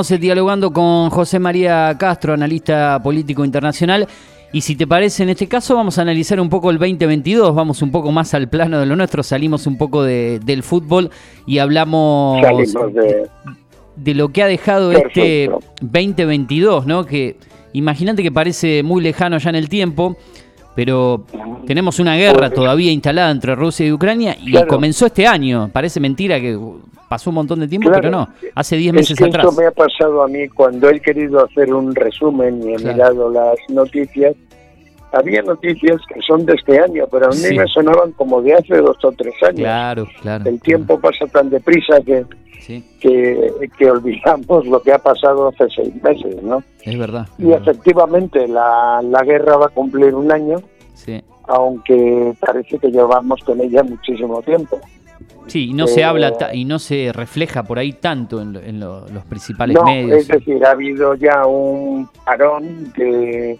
Estamos dialogando con José María Castro, analista político internacional. Y si te parece, en este caso vamos a analizar un poco el 2022, vamos un poco más al plano de lo nuestro, salimos un poco de, del fútbol y hablamos de... de... lo que ha dejado este 2022, ¿no? Que imagínate que parece muy lejano ya en el tiempo, pero tenemos una guerra todavía instalada entre Rusia y Ucrania y comenzó este año. Parece mentira que pasó un montón de tiempo, pero no, hace 10 meses atrás. Esto me ha pasado a mí cuando he querido hacer un resumen y he mirado las noticias. Había noticias que son de este año, pero a mí me sonaban como de hace dos o tres años. Claro, claro. El tiempo pasa tan deprisa que, que, que, olvidamos lo que ha pasado hace seis meses, ¿no? Es verdad. y efectivamente la, la guerra va a cumplir un año, sí. aunque parece que llevamos con ella muchísimo tiempo. Sí, y no se habla eh, y no se refleja por ahí tanto en, los principales medios. Es decir, ha habido ya un parón de,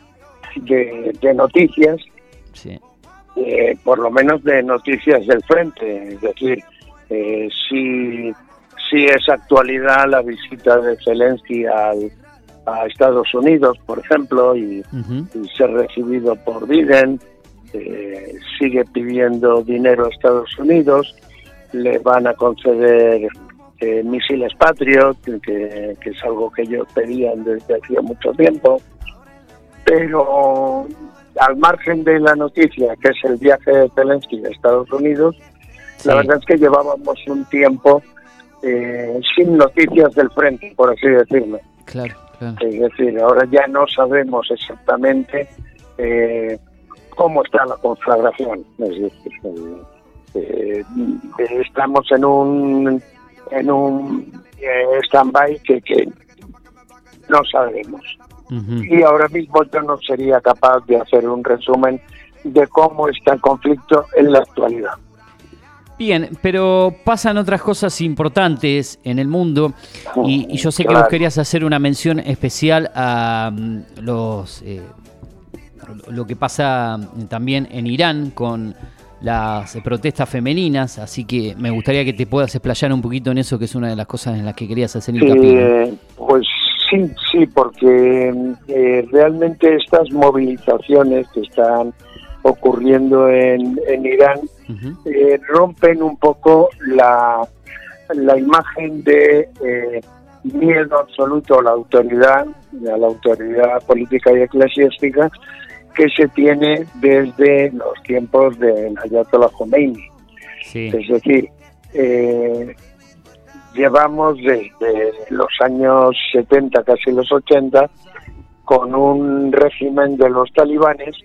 de, noticias, sí. Eh, por lo menos de noticias del frente. Es decir, eh, si, si es actualidad la visita de Zelensky al, a Estados Unidos, por ejemplo, y, y ser recibido por Biden, sigue pidiendo dinero a Estados Unidos le van a conceder eh, misiles Patriot, que, es algo que ellos pedían desde hacía mucho tiempo, pero al margen de la noticia, que es el viaje de Zelensky a Estados Unidos, la verdad es que llevábamos un tiempo eh, sin noticias del frente, por así decirlo. Claro, Es decir, ahora ya no sabemos exactamente eh, cómo está la conflagración. Es decir, eh, estamos en un en un eh, stand-by que, que no sabemos. Y ahora mismo yo no sería capaz de hacer un resumen de cómo está el conflicto en la actualidad. Bien, pero pasan otras cosas importantes en el mundo y, yo sé que vos querías hacer una mención especial a mm, los eh, lo que pasa también en Irán con las protestas femeninas, así que me gustaría que te puedas explayar un poquito en eso, que es una de las cosas en las que querías hacer hincapié. Eh, pues sí, sí, porque eh, realmente estas movilizaciones que están ocurriendo en, en Irán eh, rompen un poco la, la imagen de miedo absoluto a la autoridad, a la autoridad política y eclesiástica, que se tiene desde los tiempos de Ayatollah Khomeini. Es decir, eh, llevamos desde los años 70, casi los 80, con un régimen de los talibanes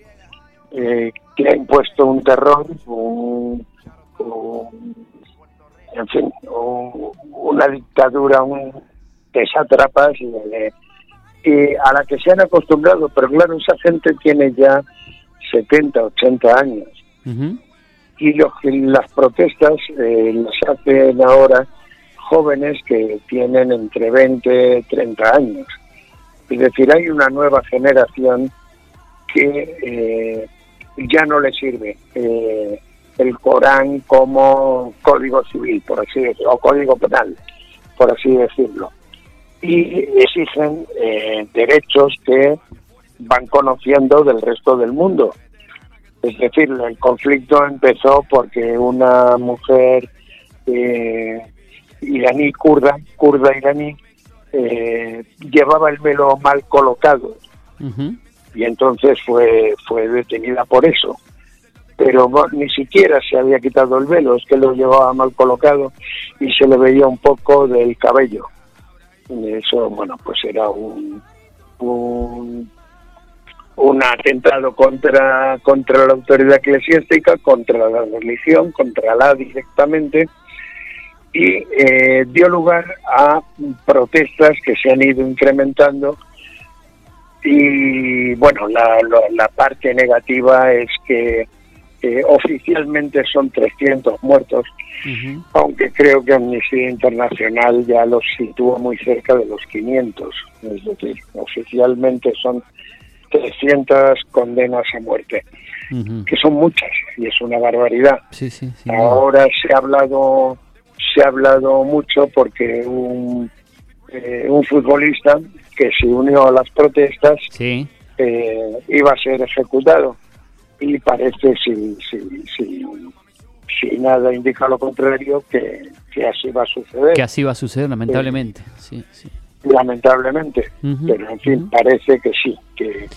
eh, que ha impuesto un terror, en fin, una dictadura, un, de sátrapas y de, a la que se han acostumbrado, pero claro, esa gente tiene ya 70, 80 años. Y lo, las protestas eh, las hacen ahora jóvenes que tienen entre 20 y 30 años. Es decir, hay una nueva generación que eh, ya no le sirve eh, el Corán como código civil, por así decirlo, o código penal, por así decirlo. Y exigen eh, derechos que van conociendo del resto del mundo. Es decir, el conflicto empezó porque una mujer eh, iraní, kurda, kurda iraní, eh, llevaba el velo mal colocado y entonces fue, fue detenida por eso. Pero ni siquiera se había quitado el velo, es que lo llevaba mal colocado y se le veía un poco del cabello. Eso, bueno, pues era un, un, atentado contra, contra la autoridad eclesiástica, contra la religión, contra la directamente, y eh, dio lugar a protestas que se han ido incrementando. Y bueno, la, la parte negativa es que oficialmente son 300 muertos, aunque creo que Amnistía Internacional ya los sitúa muy cerca de los 500, es decir, oficialmente son 300 condenas a muerte, que son muchas y es una barbaridad. Ahora se ha hablado se ha hablado mucho porque un eh, un futbolista que se unió a las protestas Sí. eh, iba a ser ejecutado y parece si, si, si, si nada indica lo contrario que, que así va a suceder Que así va a suceder, lamentablemente. Sí, sí. lamentablemente pero en fin parece que sí que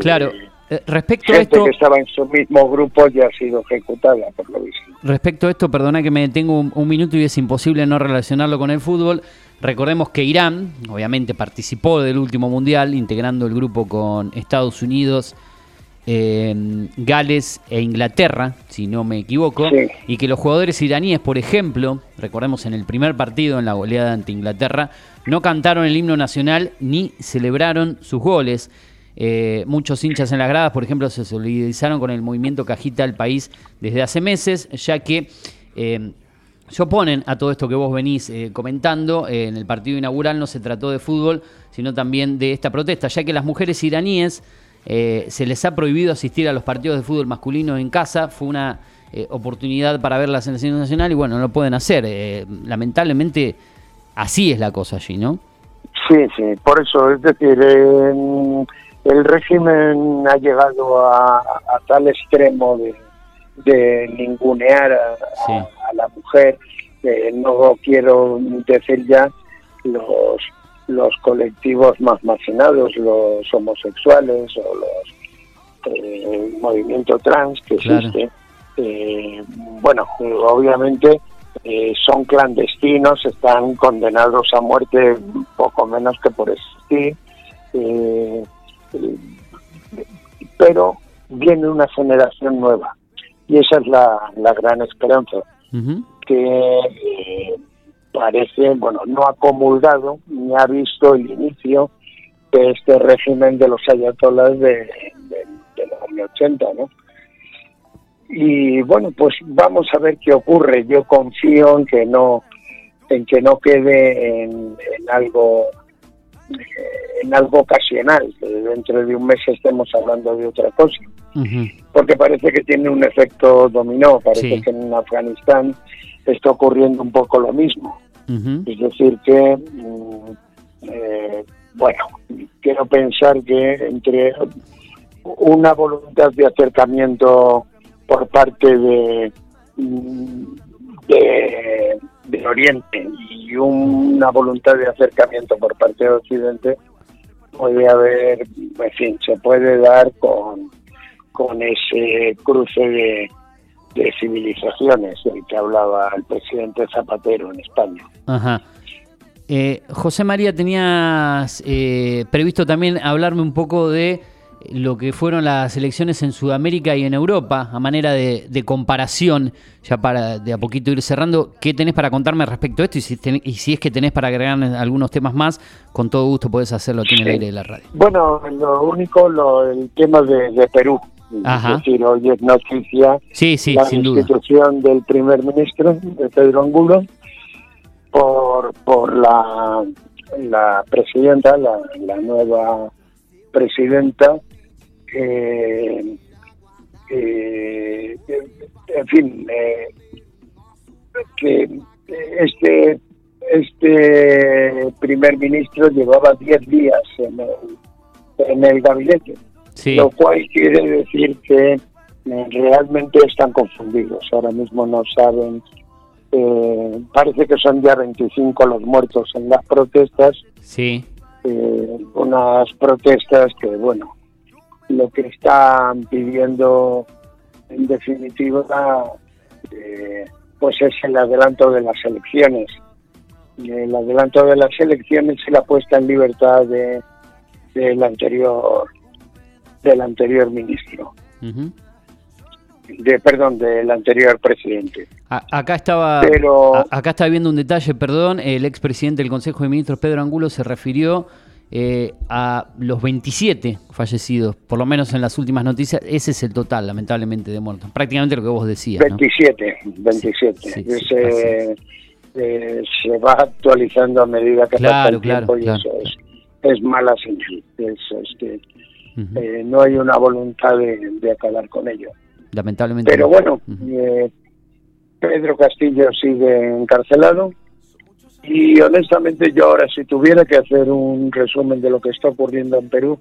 Claro. eh, respecto a esto, que estaba en su mismo grupo ya ha sido ejecutada por lo visto respecto a esto, perdona que me detengo un, un minuto y es imposible no relacionarlo con el fútbol. Recordemos que Irán, obviamente, participó del último mundial, integrando el grupo con Estados Unidos, eh, Gales e Inglaterra, si no me equivoco, Sí. y que los jugadores iraníes, por ejemplo, recordemos en el primer partido en la goleada ante Inglaterra, no cantaron el himno nacional ni celebraron sus goles. Eh, muchos hinchas en las gradas, por ejemplo, se solidarizaron con el movimiento que agita el país desde hace meses, ya que eh, se oponen a todo esto que vos venís eh, comentando. Eh, en el partido inaugural no se trató de fútbol, sino también de esta protesta, ya que las mujeres iraníes eh, se les ha prohibido asistir a los partidos de fútbol masculino en casa. Fue una eh, oportunidad para ver la selección nacional y bueno, no lo pueden hacer. Eh, lamentablemente, así es la cosa allí, ¿no? Sí, sí, por eso, es decir, en- el régimen ha llegado a tal extremo de, de ningunear a, Sí. a- a la mujer, no quiero decir ya los, los colectivos más marginados, los homosexuales o los eh, movimiento trans que Claro. existe. Eh, bueno, obviamente eh, son clandestinos, están condenados a muerte poco menos que por existir, eh, eh, pero viene una generación nueva y esa es la, la gran esperanza que eh, parece, bueno, no ha comulgado ni ha visto el inicio de este régimen de los ayatolás de, de, de los años 80, ¿no? Y bueno, pues vamos a ver qué ocurre. Yo confío en que no, en que no quede en, en algo en algo ocasional, que dentro de un mes estemos hablando de otra cosa porque parece que tiene un efecto dominó, parece Sí. que en Afganistán está ocurriendo un poco lo mismo. Es decir, que, mm, eh, bueno, quiero pensar que entre una voluntad de acercamiento por parte de, mm, de, de Oriente y una voluntad de acercamiento por parte de Occidente, puede haber, en fin, se puede dar con, con ese cruce de, de civilizaciones del que hablaba el presidente Zapatero en España. Ajá. Eh, José María, tenías eh, previsto también hablarme un poco de lo que fueron las elecciones en Sudamérica y en Europa, a manera de, de comparación, ya para de a poquito ir cerrando. ¿Qué tenés para contarme respecto a esto? Y si, ten- y si es que tenés para agregar algunos temas más, con todo gusto podés hacerlo aquí en el aire de la radio. Bueno, lo único, lo, el tema de, de Perú. Ajá. Es decir, hoy es noticia Sí, sí, la sin duda. institución del primer ministro, de Pedro Angulo, por, por la, la presidenta, la, la nueva presidenta, eh, eh, en fin, eh, que este este primer ministro llevaba 10 días en el, en el gabinete, Sí, lo cual quiere decir que eh, realmente están confundidos. Ahora mismo no saben, eh, parece que son ya 25 los muertos en las protestas, sí, eh, unas protestas que, bueno, lo que están pidiendo en definitiva, eh, pues es el adelanto de las elecciones. El adelanto de las elecciones y la puesta en libertad de del anterior del anterior ministro, de perdón, del anterior presidente. A- acá estaba. Pero A- Acá está viendo un detalle, perdón. El expresidente del Consejo de Ministros, Pedro Angulo, se refirió eh, a los 27 fallecidos, por lo menos en las últimas noticias. Ese es el total, lamentablemente, de muertos. Prácticamente lo que vos decías. ¿no? 27, 27. Sí, sí, sí, Ese, eh, se va actualizando a medida que pasa Claro, el claro, tiempo y claro. eso es, es mala señal. Es, es que eh, no hay una voluntad de, de acabar con ello. Lamentablemente. Pero no. bueno, eh, Pedro Castillo sigue encarcelado Y honestamente yo ahora si tuviera que hacer un resumen de lo que está ocurriendo en Perú,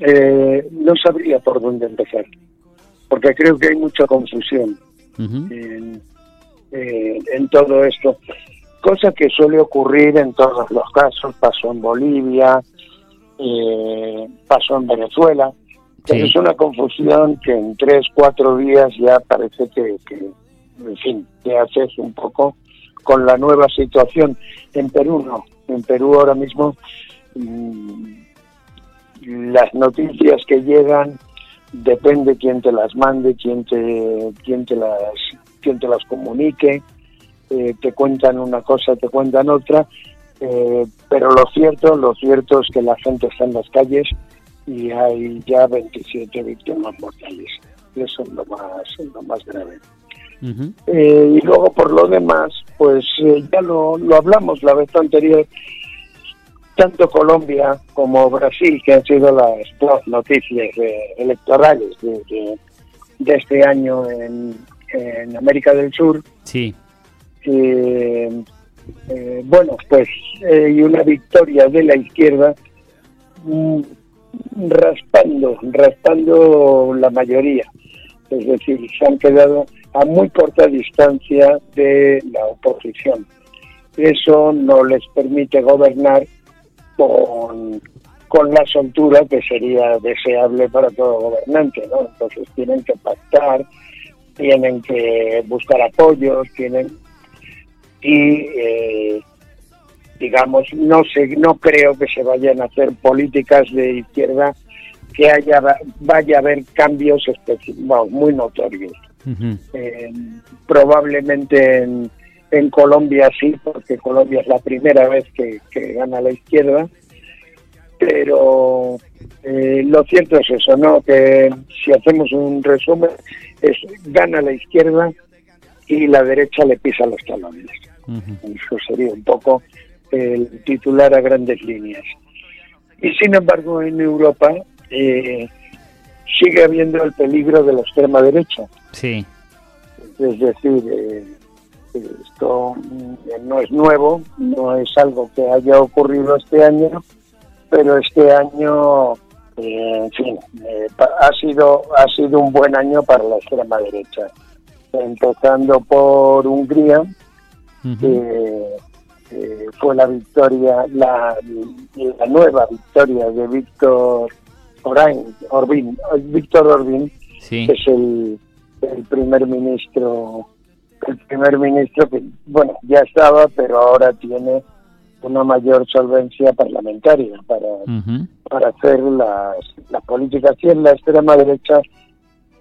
eh, no sabría por dónde empezar, porque creo que hay mucha confusión en, eh, en todo esto, cosa que suele ocurrir en todos los casos, pasó en Bolivia, eh, pasó en Venezuela, pero es una confusión que en tres, cuatro días ya parece que, que en fin, te haces un poco con la nueva situación. En Perú no, en Perú ahora mismo mm, las noticias que llegan depende quién te las mande, quién te, quién te las, quién te las comunique, eh, te cuentan una cosa, te cuentan otra, eh, pero lo cierto, lo cierto es que la gente está en las calles y hay ya 27 víctimas mortales. Eso es lo más, lo más grave. Eh, y luego por lo demás, pues eh, ya lo, lo hablamos la vez anterior, tanto Colombia como Brasil, que han sido las noticias eh, electorales de, de, este año en, en, América del Sur. Sí. bueno, pues y una victoria de la izquierda mm, raspando, raspando la mayoría. Es decir, se han quedado a muy corta distancia de la oposición. Eso no les permite gobernar con, con la soltura que sería deseable para todo gobernante, ¿no? Entonces tienen que pactar, tienen que buscar apoyos, tienen y eh, digamos no sé, no creo que se vayan a hacer políticas de izquierda que haya vaya a haber cambios específicos muy notorios eh, probablemente en, en, Colombia sí, porque Colombia es la primera vez que, gana la izquierda, pero eh, lo cierto es eso, ¿no? Que si hacemos un resumen, es gana la izquierda y la derecha le pisa los talones. Eso sería un poco el titular a grandes líneas. Y sin embargo, en Europa eh, sigue habiendo el peligro de la extrema derecha. Sí. Es decir, eh, esto no es nuevo, no es algo que haya ocurrido este año, pero este año, eh, en fin, eh, ha sido ha sido un buen año para la extrema derecha, empezando por Hungría, que fue la victoria, la, la nueva victoria de Víctor Orbín, Víctor Orbín, que es el, el primer ministro, el primer ministro que, bueno, ya estaba, pero ahora tiene una mayor solvencia parlamentaria para, para hacer las, las políticas y en la extrema derecha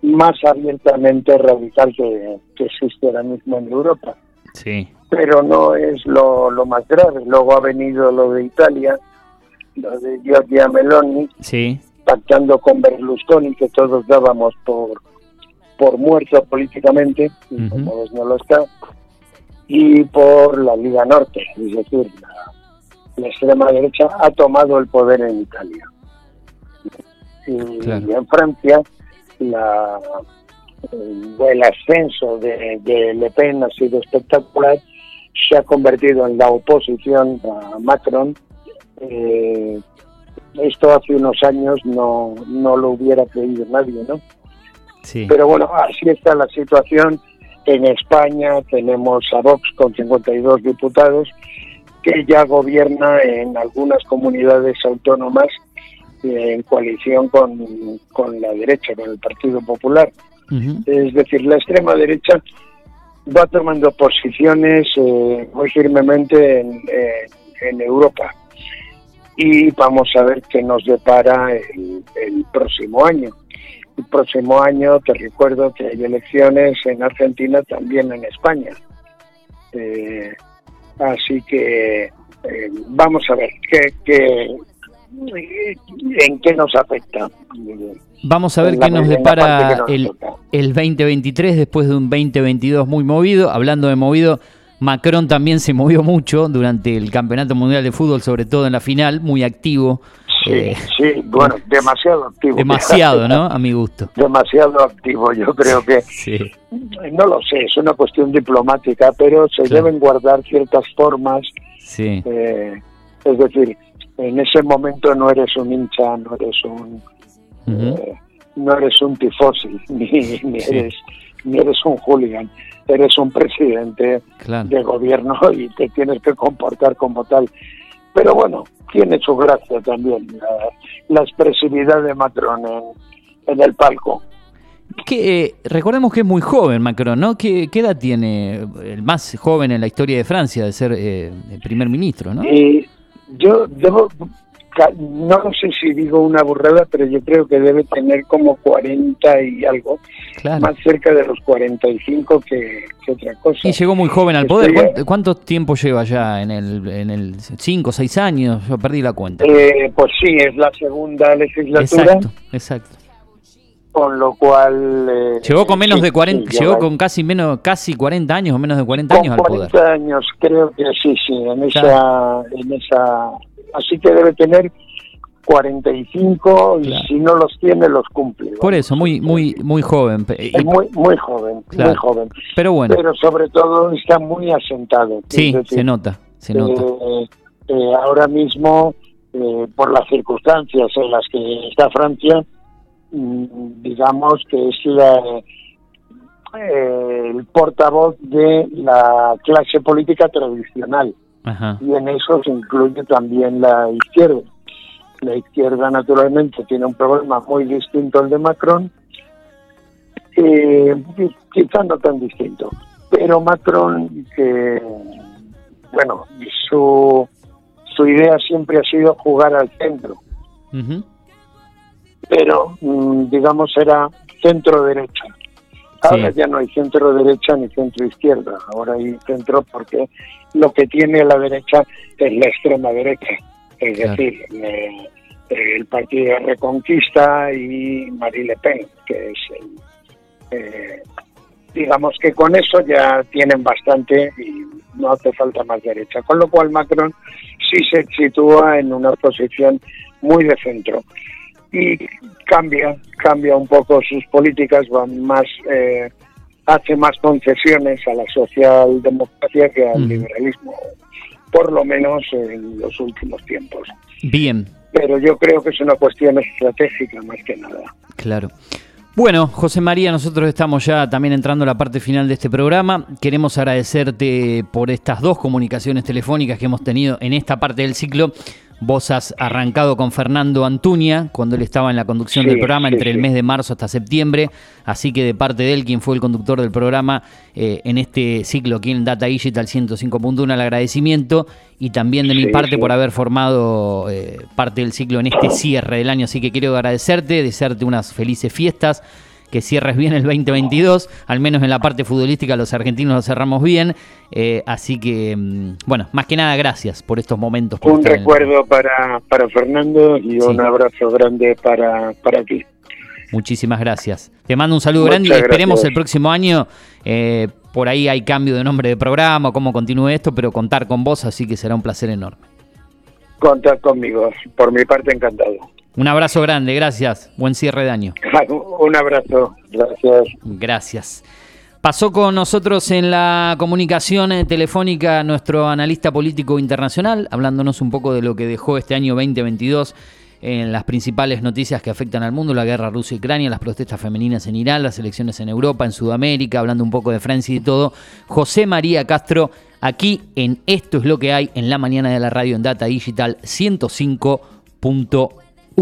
más abiertamente radical que, que existe ahora mismo en Europa. Sí. Pero no es lo, lo más grave. Luego ha venido lo de Italia, lo de Giorgia Meloni, sí pactando con Berlusconi, que todos dábamos por, por muerto políticamente, y como no lo está, y por la Liga Norte, es decir, la, extrema derecha ha tomado el poder en Italia. Y, en Francia, la, el ascenso de, de, Le Pen ha sido espectacular, se ha convertido en la oposición a Macron, eh, esto hace unos años no, no lo hubiera creído nadie, ¿no? Sí. Pero bueno, así está la situación. En España tenemos a Vox con 52 diputados que ya gobierna en algunas comunidades autónomas eh, en coalición con, con la derecha, con el Partido Popular. Es decir, la extrema derecha va tomando posiciones eh, muy firmemente en, eh, en Europa y vamos a ver qué nos depara el, próximo año. El próximo año te recuerdo que hay elecciones en Argentina, también en España. Eh, así que eh, vamos a ver qué, qué, en qué nos afecta. Vamos a ver qué nos depara el, el 2023 después de un 2022 muy movido. Hablando de movido, Macron también se movió mucho durante el Campeonato Mundial de Fútbol, sobre todo en la final, muy activo Sí, eh, sí, bueno, demasiado activo. Demasiado, ¿no? A mi gusto. Demasiado activo, yo creo que... Sí. No lo sé, es una cuestión diplomática, pero se deben guardar ciertas formas. Sí. Eh, es decir, en ese momento no eres un hincha, no eres un... Eh, no eres un tifosi, ni, ni eres ni eres un hooligan, eres un presidente de gobierno y te tienes que comportar como tal. Pero bueno, tiene su gracia también la, expresividad de Macron en, el palco. Que, eh, recordemos que es muy joven Macron, ¿no? ¿Qué, edad tiene el más joven en la historia de Francia de ser eh, el primer ministro, ¿no? Y yo debo, no sé si digo una burrada, pero yo creo que debe tener como 40 y algo, más cerca de los 45 que, que otra cosa. Y llegó muy joven al poder. ¿Cuánto, tiempo lleva ya en el, en el 5 o 6 años? Yo perdí la cuenta. Eh, pues sí, es la segunda legislatura. Exacto, exacto. Con lo cual... Eh, llegó con menos de 40, llegó con casi menos casi 40 años o menos de 40 años al poder. 40 años, creo que sí, sí, en esa en esa así que debe tener 45 y si no los tiene los cumple. Por eso, muy muy muy joven. Es muy muy joven, muy joven. Pero bueno. Pero sobre todo está muy asentado. Sí, se nota, se nota. Eh, eh, ahora mismo, eh, por las circunstancias en las que está Francia, mm, digamos que es la, el portavoz de la clase política tradicional y en eso se incluye también la izquierda. La izquierda, naturalmente, tiene un problema muy distinto al de Macron, eh, quizá no tan distinto, pero Macron, que, bueno, su, su idea siempre ha sido jugar al centro, pero, mm, digamos, era centro-derecha. Ahora ya no hay centro derecha ni centro izquierda, ahora hay centro porque lo que tiene la derecha es la extrema derecha, es decir, eh, el Partido de Reconquista y Marie Le Pen, que es el, eh, digamos que con eso ya tienen bastante y no hace falta más derecha, con lo cual Macron sí se sitúa en una posición muy de centro y cambia, cambia un poco sus políticas, van más, eh, hace más concesiones a la socialdemocracia que al liberalismo, por lo menos en los últimos tiempos. Bien. Pero yo creo que es una cuestión estratégica más que nada. Claro. Bueno, José María, nosotros estamos ya también entrando a la parte final de este programa. Queremos agradecerte por estas dos comunicaciones telefónicas que hemos tenido en esta parte del ciclo Vos has arrancado con Fernando Antuña cuando él estaba en la conducción del programa entre el mes de marzo hasta septiembre, así que de parte de él, quien fue el conductor del programa eh, en este ciclo aquí en Data Digital 105.1, el agradecimiento y también de mi parte por haber formado eh, parte del ciclo en este cierre del año, así que quiero agradecerte, desearte unas felices fiestas que cierres bien el 2022, al menos en la parte futbolística los argentinos lo cerramos bien, eh, así que, mm, bueno, más que nada gracias por estos momentos. un recuerdo para, para Fernando y un abrazo grande para, para ti. Muchísimas gracias. Te mando un saludo grande y esperemos el próximo año. Eh, por ahí hay cambio de nombre de programa, cómo continúe esto, pero contar con vos, así que será un placer enorme. Contar conmigo, por mi parte encantado. Un abrazo grande, gracias. Buen cierre de año. Un abrazo, gracias. Gracias. Pasó con nosotros en la comunicación telefónica nuestro analista político internacional, hablándonos un poco de lo que dejó este año 2022 en las principales noticias que afectan al mundo, la guerra Rusia-Ucrania, las protestas femeninas en Irán, las elecciones en Europa, en Sudamérica, hablando un poco de Francia y todo. José María Castro, aquí en Esto es lo que hay en la mañana de la radio en Data Digital 105.1.